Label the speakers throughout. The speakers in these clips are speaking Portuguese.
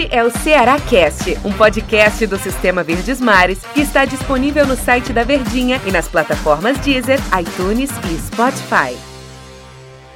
Speaker 1: Este é o Ceará Cast, um podcast do Sistema Verdes Mares que está disponível no site da Verdinha e nas plataformas Deezer, iTunes e Spotify.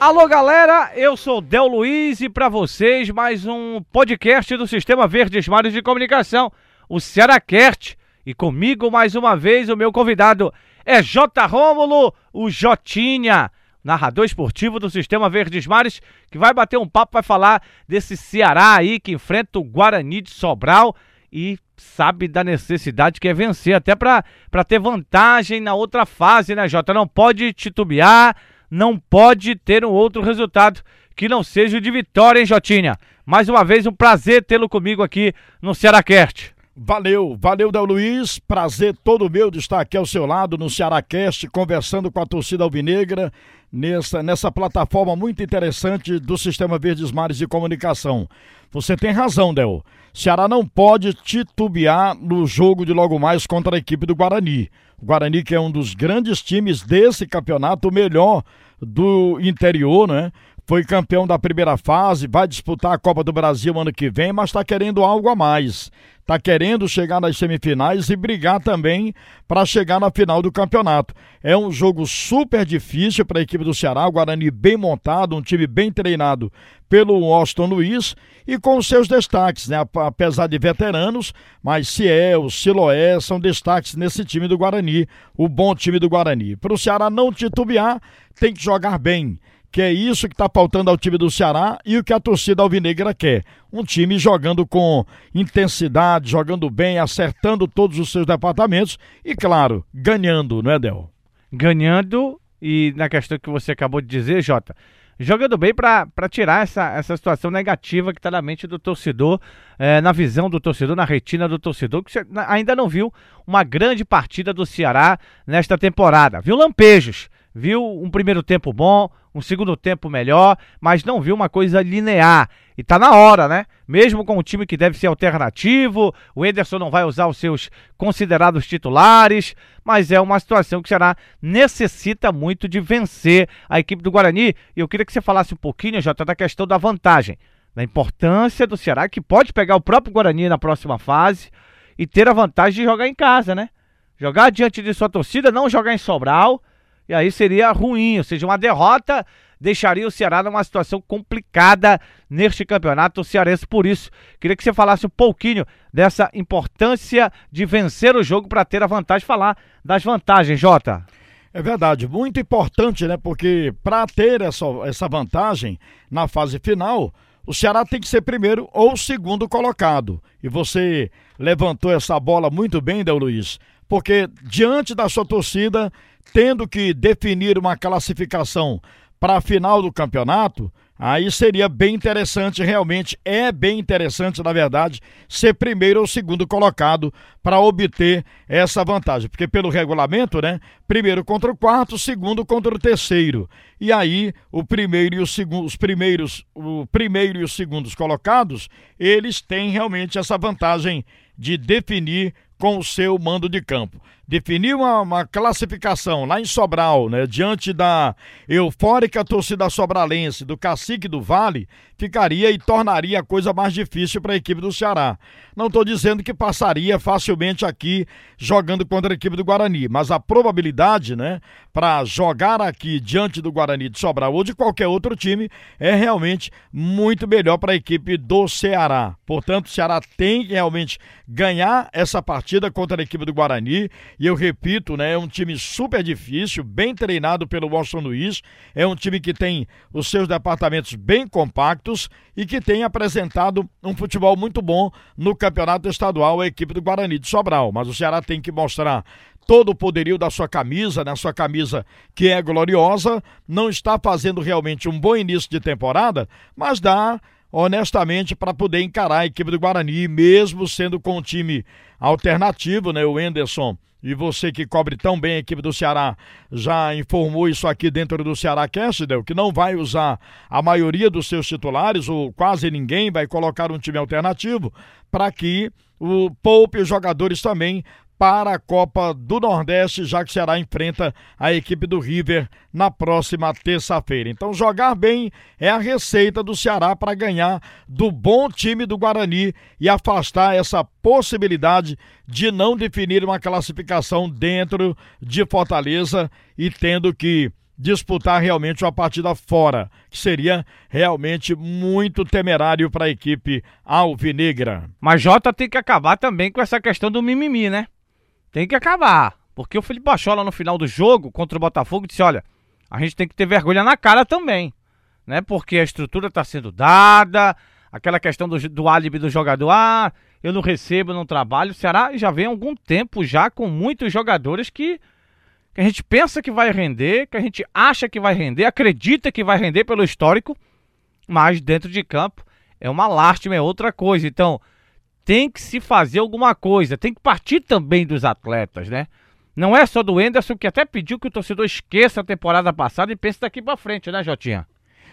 Speaker 2: Alô galera, eu sou Del Luiz e para vocês mais um podcast do Sistema Verdes Mares de Comunicação, o Ceará Cast. E comigo mais uma vez o meu convidado é J. Rômulo, o Jotinha narrador esportivo do Sistema Verdes Mares, que vai bater um papo, vai falar desse Ceará aí que enfrenta o Guarani de Sobral e sabe da necessidade que é vencer, até para ter vantagem na outra fase, né, Jota? Não pode titubear, não pode ter um outro resultado que não seja o de vitória, hein, Jotinha? Mais uma vez, um prazer tê-lo comigo aqui no Cearacast.
Speaker 3: Valeu, valeu, Del Luiz. Prazer todo meu de estar aqui ao seu lado no Cearacast, conversando com a torcida alvinegra nessa, nessa plataforma muito interessante do Sistema Verdes Mares de Comunicação. Você tem razão, Del. Ceará não pode titubear no jogo de logo mais contra a equipe do Guarani. O Guarani, que é um dos grandes times desse campeonato, o melhor do interior, né? Foi campeão da primeira fase, vai disputar a Copa do Brasil ano que vem, mas está querendo algo a mais está querendo chegar nas semifinais e brigar também para chegar na final do campeonato. É um jogo super difícil para a equipe do Ceará, o Guarani bem montado, um time bem treinado pelo Austin Luiz e com seus destaques, né? Apesar de veteranos, mas Ciel, Siloé são destaques nesse time do Guarani, o bom time do Guarani. Para o Ceará não titubear, tem que jogar bem que é isso que está faltando ao time do Ceará e o que a torcida alvinegra quer. Um time jogando com intensidade, jogando bem, acertando todos os seus departamentos e, claro, ganhando, não é, Del?
Speaker 2: Ganhando e na questão que você acabou de dizer, Jota, jogando bem para tirar essa, essa situação negativa que está na mente do torcedor, é, na visão do torcedor, na retina do torcedor, que ainda não viu uma grande partida do Ceará nesta temporada. Viu lampejos, viu um primeiro tempo bom, um segundo tempo melhor, mas não viu uma coisa linear. E tá na hora, né? Mesmo com um time que deve ser alternativo, o Ederson não vai usar os seus considerados titulares, mas é uma situação que será necessita muito de vencer a equipe do Guarani. E eu queria que você falasse um pouquinho, Jota, da questão da vantagem, da importância do Ceará, que pode pegar o próprio Guarani na próxima fase e ter a vantagem de jogar em casa, né? Jogar diante de sua torcida, não jogar em Sobral e aí seria ruim, ou seja, uma derrota deixaria o Ceará numa situação complicada neste campeonato cearense. Por isso, queria que você falasse um pouquinho dessa importância de vencer o jogo para ter a vantagem, falar das vantagens, Jota.
Speaker 3: É verdade, muito importante, né? Porque para ter essa, essa vantagem na fase final, o Ceará tem que ser primeiro ou segundo colocado. E você levantou essa bola muito bem, Del Luiz, porque diante da sua torcida tendo que definir uma classificação para a final do campeonato, aí seria bem interessante, realmente é bem interessante, na verdade, ser primeiro ou segundo colocado para obter essa vantagem. Porque pelo regulamento, né? Primeiro contra o quarto, segundo contra o terceiro. E aí, o primeiro e o segundo, os primeiros, o primeiro e os segundos colocados, eles têm realmente essa vantagem de definir com o seu mando de campo. Definir uma, uma, classificação lá em Sobral, né, diante da eufórica torcida sobralense, do cacique do Vale, ficaria e tornaria a coisa mais difícil para a equipe do Ceará. Não estou dizendo que passaria facilmente aqui jogando contra a equipe do Guarani, mas a probabilidade, né, para jogar aqui diante do Guarani de Sobral ou de qualquer outro time é realmente muito melhor para a equipe do Ceará. Portanto, o Ceará tem que realmente ganhar essa partida contra a equipe do Guarani e eu repito, né, é um time super difícil, bem treinado pelo Washington Luiz, é um time que tem os seus departamentos bem compactos e que tem apresentado um futebol muito bom no campeonato estadual, a equipe do Guarani de Sobral. Mas o Ceará tem que mostrar todo o poderio da sua camisa, né, sua camisa que é gloriosa, não está fazendo realmente um bom início de temporada, mas dá honestamente para poder encarar a equipe do Guarani, mesmo sendo com um time alternativo, né? O Enderson e você que cobre tão bem a equipe do Ceará já informou isso aqui dentro do Ceará Cassidel, que não vai usar a maioria dos seus titulares, ou quase ninguém vai colocar um time alternativo, para que o poupe os jogadores também para a Copa do Nordeste, já que o Ceará enfrenta a equipe do River na próxima terça-feira. Então, jogar bem é a receita do Ceará para ganhar do bom time do Guarani e afastar essa possibilidade de não definir uma classificação dentro de Fortaleza e tendo que disputar realmente uma partida fora, que seria realmente muito temerário para a equipe alvinegra.
Speaker 2: Mas Jota tem que acabar também com essa questão do mimimi, né? Tem que acabar. Porque o Felipe Bachola no final do jogo contra o Botafogo disse: olha, a gente tem que ter vergonha na cara também. Né? Porque a estrutura está sendo dada, aquela questão do, do álibi do jogador, ah, eu não recebo, não trabalho. O Ceará já vem há algum tempo já com muitos jogadores que, que a gente pensa que vai render, que a gente acha que vai render, acredita que vai render pelo histórico, mas dentro de campo é uma lástima, é outra coisa. Então, tem que se fazer alguma coisa, tem que partir também dos atletas, né? Não é só do Enderson que até pediu que o torcedor esqueça a temporada passada e pense daqui para frente, né, Jotinha?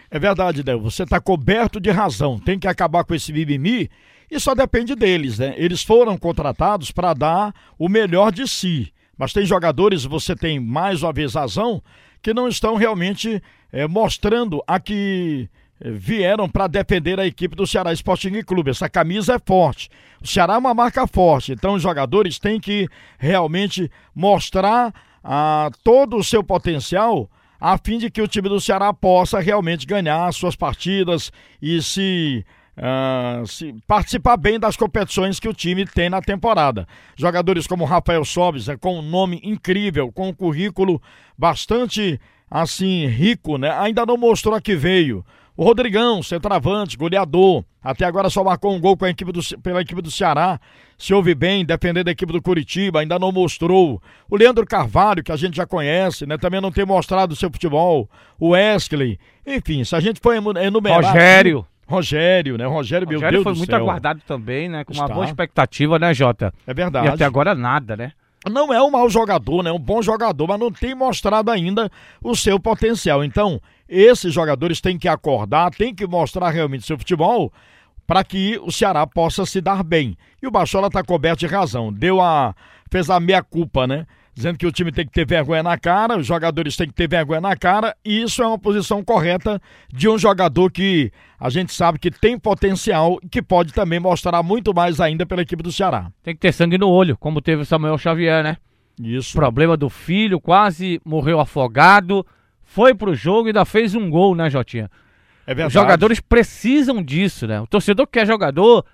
Speaker 3: É verdade, Del. Você está coberto de razão. Tem que acabar com esse mimimi e só depende deles, né? Eles foram contratados para dar o melhor de si. Mas tem jogadores, você tem mais uma vez razão, que não estão realmente é, mostrando a que vieram para defender a equipe do Ceará Sporting Clube. Essa camisa é forte. O Ceará é uma marca forte, então os jogadores têm que realmente mostrar ah, todo o seu potencial a fim de que o time do Ceará possa realmente ganhar suas partidas e se Uh, se participar bem das competições que o time tem na temporada. Jogadores como Rafael Sobis, é, com um nome incrível, com um currículo bastante assim rico, né? Ainda não mostrou a que veio. O Rodrigão, centroavante, goleador, até agora só marcou um gol com a equipe do, pela equipe do Ceará. Se ouve bem, defendendo a equipe do Curitiba, ainda não mostrou. O Leandro Carvalho, que a gente já conhece, né? Também não tem mostrado o seu futebol. O Wesley. Enfim, se a gente for enumerar.
Speaker 2: Rogério.
Speaker 3: Rogério, né? Rogério, meu Deus
Speaker 2: foi
Speaker 3: do
Speaker 2: muito
Speaker 3: céu.
Speaker 2: aguardado também, né? Com uma Está. boa expectativa, né, Jota?
Speaker 3: É verdade.
Speaker 2: E até agora nada, né?
Speaker 3: Não é um mau jogador, né? É um bom jogador, mas não tem mostrado ainda o seu potencial. Então, esses jogadores têm que acordar, têm que mostrar realmente seu futebol para que o Ceará possa se dar bem. E o Bachola está coberto de razão. Deu a. fez a meia culpa, né? Dizendo que o time tem que ter vergonha na cara, os jogadores têm que ter vergonha na cara, e isso é uma posição correta de um jogador que a gente sabe que tem potencial e que pode também mostrar muito mais ainda pela equipe do Ceará.
Speaker 2: Tem que ter sangue no olho, como teve o Samuel Xavier, né?
Speaker 3: Isso.
Speaker 2: Problema do filho, quase morreu afogado foi pro jogo e ainda fez um gol, né, Jotinha?
Speaker 3: É verdade.
Speaker 2: Os jogadores precisam disso, né? O torcedor quer jogador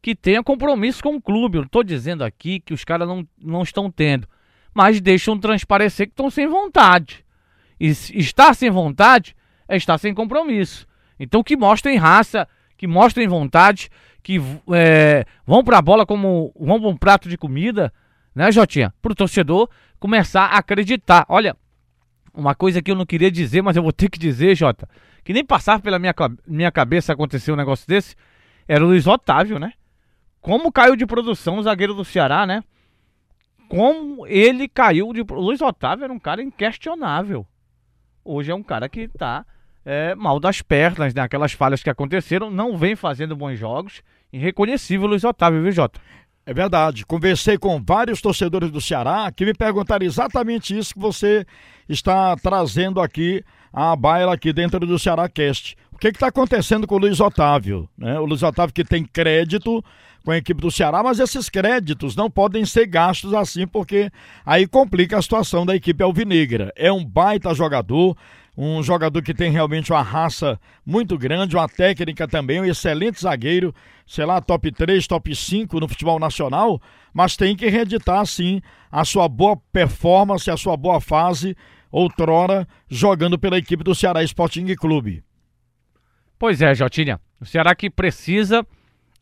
Speaker 2: que tenha compromisso com o clube. Eu não tô dizendo aqui que os caras não, não estão tendo, mas deixam transparecer que estão sem vontade. E estar sem vontade é estar sem compromisso. Então que mostrem raça, que mostrem vontade, que é, vão pra bola como vão pra um prato de comida, né, Jotinha? Pro torcedor começar a acreditar. Olha, uma coisa que eu não queria dizer, mas eu vou ter que dizer, Jota, que nem passava pela minha, minha cabeça acontecer um negócio desse, era o Luiz Otávio, né? Como caiu de produção o zagueiro do Ceará, né? Como ele caiu de. O Luiz Otávio era um cara inquestionável. Hoje é um cara que tá é, mal das pernas, né? Aquelas falhas que aconteceram, não vem fazendo bons jogos. Irreconhecível o Luiz Otávio, viu, Jota?
Speaker 3: É verdade. Conversei com vários torcedores do Ceará que me perguntaram exatamente isso que você está trazendo aqui a baila aqui dentro do Ceará Cast. O que está acontecendo com o Luiz Otávio? Né? O Luiz Otávio que tem crédito com a equipe do Ceará, mas esses créditos não podem ser gastos assim, porque aí complica a situação da equipe alvinegra. É um baita jogador, um jogador que tem realmente uma raça muito grande, uma técnica também, um excelente zagueiro, sei lá, top 3, top 5 no futebol nacional, mas tem que reeditar sim a sua boa performance, a sua boa fase outrora jogando pela equipe do Ceará Sporting Clube.
Speaker 2: Pois é, Jotinha, o Ceará que precisa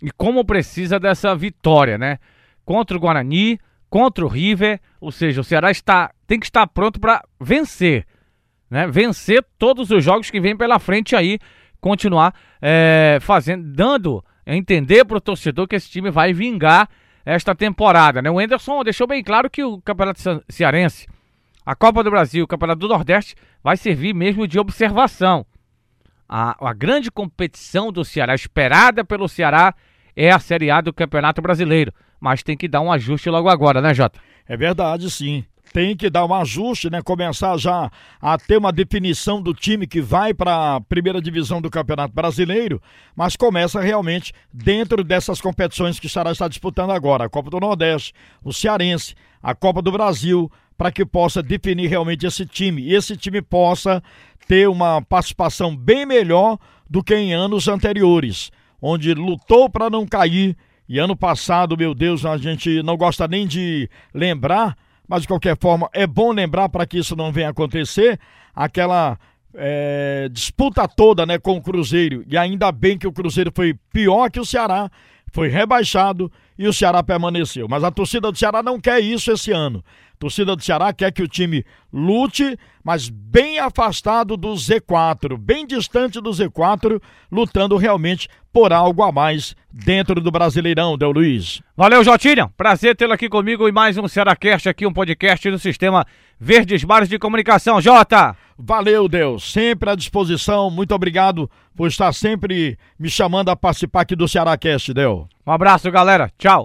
Speaker 2: e como precisa dessa vitória, né? Contra o Guarani, contra o River, ou seja, o Ceará está tem que estar pronto para vencer né? Vencer todos os jogos que vem pela frente aí, continuar é, fazendo, dando a entender para o torcedor que esse time vai vingar esta temporada, né? O Enderson deixou bem claro que o Campeonato Cearense, a Copa do Brasil, o Campeonato do Nordeste vai servir mesmo de observação. A, a grande competição do Ceará, esperada pelo Ceará, é a Série A do Campeonato Brasileiro. mas tem que dar um ajuste logo agora, né, Jota?
Speaker 3: É verdade, sim tem que dar um ajuste, né? Começar já a ter uma definição do time que vai para a primeira divisão do Campeonato Brasileiro, mas começa realmente dentro dessas competições que o Ceará está disputando agora, a Copa do Nordeste, o Cearense, a Copa do Brasil, para que possa definir realmente esse time e esse time possa ter uma participação bem melhor do que em anos anteriores, onde lutou para não cair. E ano passado, meu Deus, a gente não gosta nem de lembrar, mas de qualquer forma é bom lembrar para que isso não venha acontecer, aquela é, disputa toda né, com o Cruzeiro, e ainda bem que o Cruzeiro foi pior que o Ceará, foi rebaixado e o Ceará permaneceu. Mas a torcida do Ceará não quer isso esse ano. A torcida do Ceará quer que o time lute, mas bem afastado do Z4, bem distante do Z4, lutando realmente por algo a mais dentro do Brasileirão, Del Luiz.
Speaker 2: Valeu, Jotinha. Prazer tê-lo aqui comigo e mais um Cearacast aqui, um podcast do Sistema Verdes Mares de Comunicação. Jota!
Speaker 3: Valeu, Deus. Sempre à disposição. Muito obrigado por estar sempre me chamando a participar aqui do Cearacast, Del.
Speaker 2: Um abraço, galera. Tchau.